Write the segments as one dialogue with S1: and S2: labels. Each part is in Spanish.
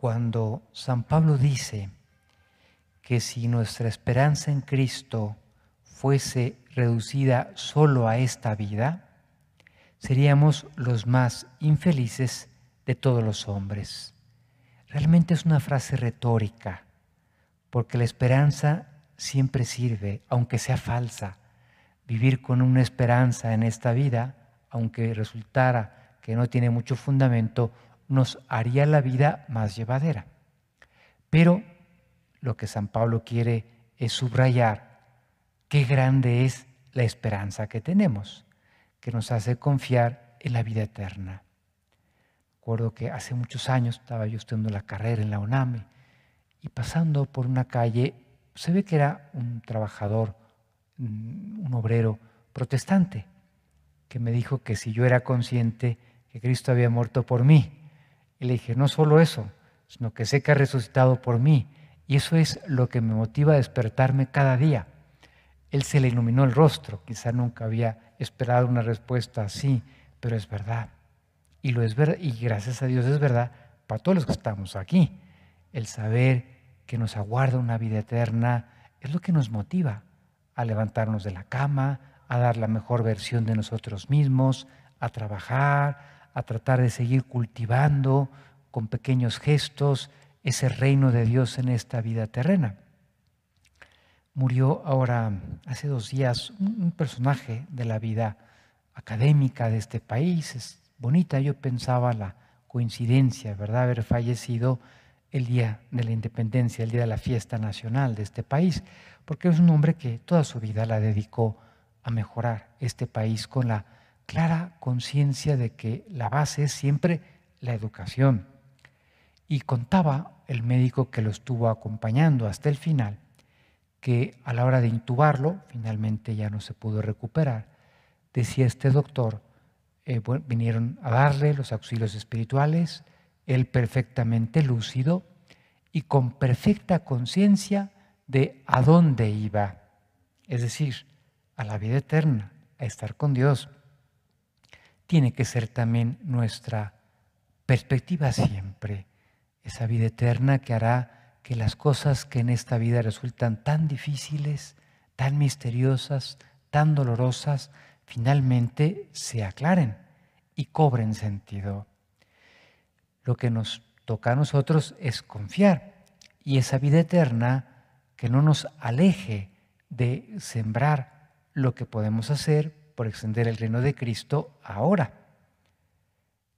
S1: cuando San Pablo dice que si nuestra esperanza en Cristo fuese reducida solo a esta vida, seríamos los más infelices de todos los hombres. Realmente es una frase retórica, porque la esperanza siempre sirve, aunque sea falsa. Vivir con una esperanza en esta vida, aunque resultara que no tiene mucho fundamento, nos haría la vida más llevadera. Pero lo que San Pablo quiere es subrayar qué grande es la esperanza que tenemos, que nos hace confiar en la vida eterna. Recuerdo que hace muchos años estaba yo estudiando la carrera en la UNAM y pasando por una calle se ve que era un trabajador, mm, un obrero protestante, que me dijo que si yo era consciente que Cristo había muerto por mí, y le dije, no solo eso, sino que sé que ha resucitado por mí, y eso es lo que me motiva a despertarme cada día. Él se le iluminó el rostro, quizá nunca había esperado una respuesta así, pero es verdad. Y lo es verdad, y gracias a Dios es verdad para todos los que estamos aquí. El saber que nos aguarda una vida eterna es lo que nos motiva a levantarnos de la cama, a dar la mejor versión de nosotros mismos, a trabajar, a tratar de seguir cultivando con pequeños gestos ese reino de Dios en esta vida terrena. Murió ahora, hace dos días, un personaje de la vida académica de este país. Es bonita, yo pensaba la coincidencia, ¿verdad? Haber fallecido el día de la independencia, el día de la fiesta nacional de este país, porque es un hombre que toda su vida la dedicó a mejorar este país con la clara conciencia de que la base es siempre la educación. Y contaba el médico que lo estuvo acompañando hasta el final, que a la hora de intubarlo, finalmente ya no se pudo recuperar, decía este doctor, eh, vinieron a darle los auxilios espirituales, él perfectamente lúcido y con perfecta conciencia de a dónde iba, es decir, a la vida eterna, a estar con Dios. Tiene que ser también nuestra perspectiva siempre, esa vida eterna que hará que las cosas que en esta vida resultan tan difíciles, tan misteriosas, tan dolorosas, finalmente se aclaren y cobren sentido. Lo que nos toca a nosotros es confiar y esa vida eterna que no nos aleje de sembrar lo que podemos hacer por extender el reino de Cristo ahora.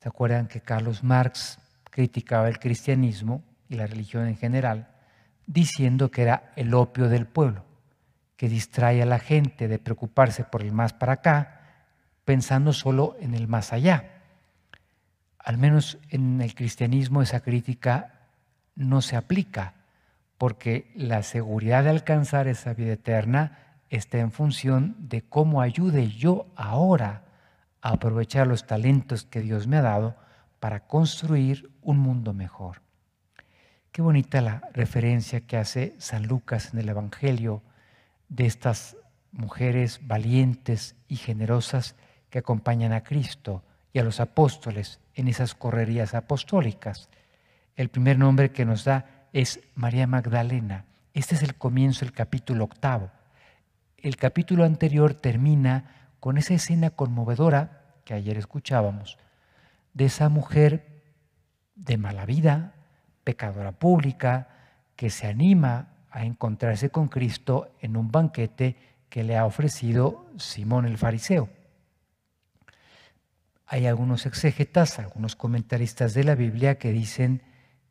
S1: ¿Se acuerdan que Carlos Marx criticaba el cristianismo y la religión en general, diciendo que era el opio del pueblo, que distrae a la gente de preocuparse por el más para acá, pensando solo en el más allá? al menos en el cristianismo esa crítica no se aplica, porque la seguridad de alcanzar esa vida eterna está en función de cómo ayude yo ahora a aprovechar los talentos que Dios me ha dado para construir un mundo mejor. Qué bonita la referencia que hace San Lucas en el Evangelio de estas mujeres valientes y generosas que acompañan a Cristo y a los apóstoles en esas correrías apostólicas. El primer nombre que nos da es María Magdalena. Este es el comienzo del capítulo octavo. El capítulo anterior termina con esa escena conmovedora que ayer escuchábamos, de esa mujer de mala vida, pecadora pública, que se anima a encontrarse con Cristo en un banquete que le ha ofrecido Simón el fariseo. Hay algunos exégetas, algunos comentaristas de la Biblia que dicen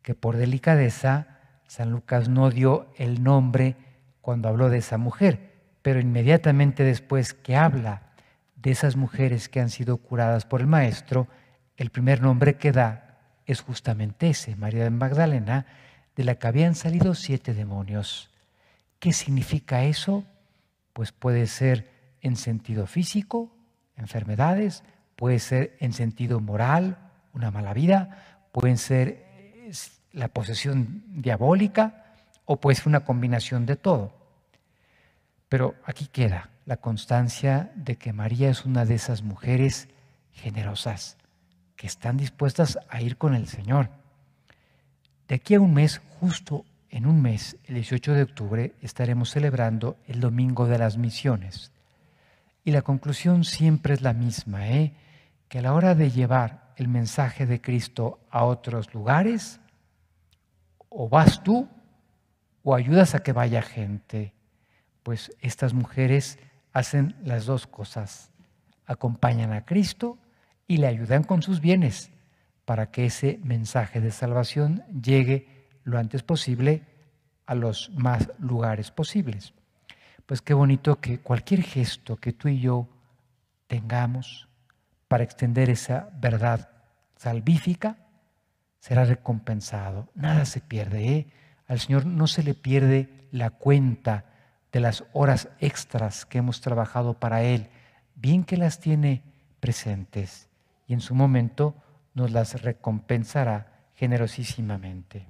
S1: que por delicadeza San Lucas no dio el nombre cuando habló de esa mujer, pero inmediatamente después que habla de esas mujeres que han sido curadas por el Maestro, el primer nombre que da es justamente ese, María de Magdalena, de la que habían salido siete demonios. ¿Qué significa eso? Pues puede ser en sentido físico, enfermedades, puede ser en sentido moral, una mala vida, puede ser la posesión diabólica o puede ser una combinación de todo. Pero aquí queda la constancia de que María es una de esas mujeres generosas que están dispuestas a ir con el Señor. De aquí a un mes, justo en un mes, el 18 de octubre, estaremos celebrando el Domingo de las Misiones. Y la conclusión siempre es la misma, ¿eh? que a la hora de llevar el mensaje de Cristo a otros lugares, o vas tú o ayudas a que vaya gente. Pues estas mujeres hacen las dos cosas. Acompañan a Cristo y le ayudan con sus bienes para que ese mensaje de salvación llegue lo antes posible a los más lugares posibles. Pues qué bonito que cualquier gesto que tú y yo tengamos para extender esa verdad salvífica será recompensado. Nada se pierde. ¿eh? Al Señor no se le pierde la cuenta de las horas extras que hemos trabajado para Él, bien que las tiene presentes y en su momento nos las recompensará generosísimamente.